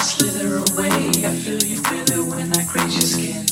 slither away. I feel you feel it when I graze your skin.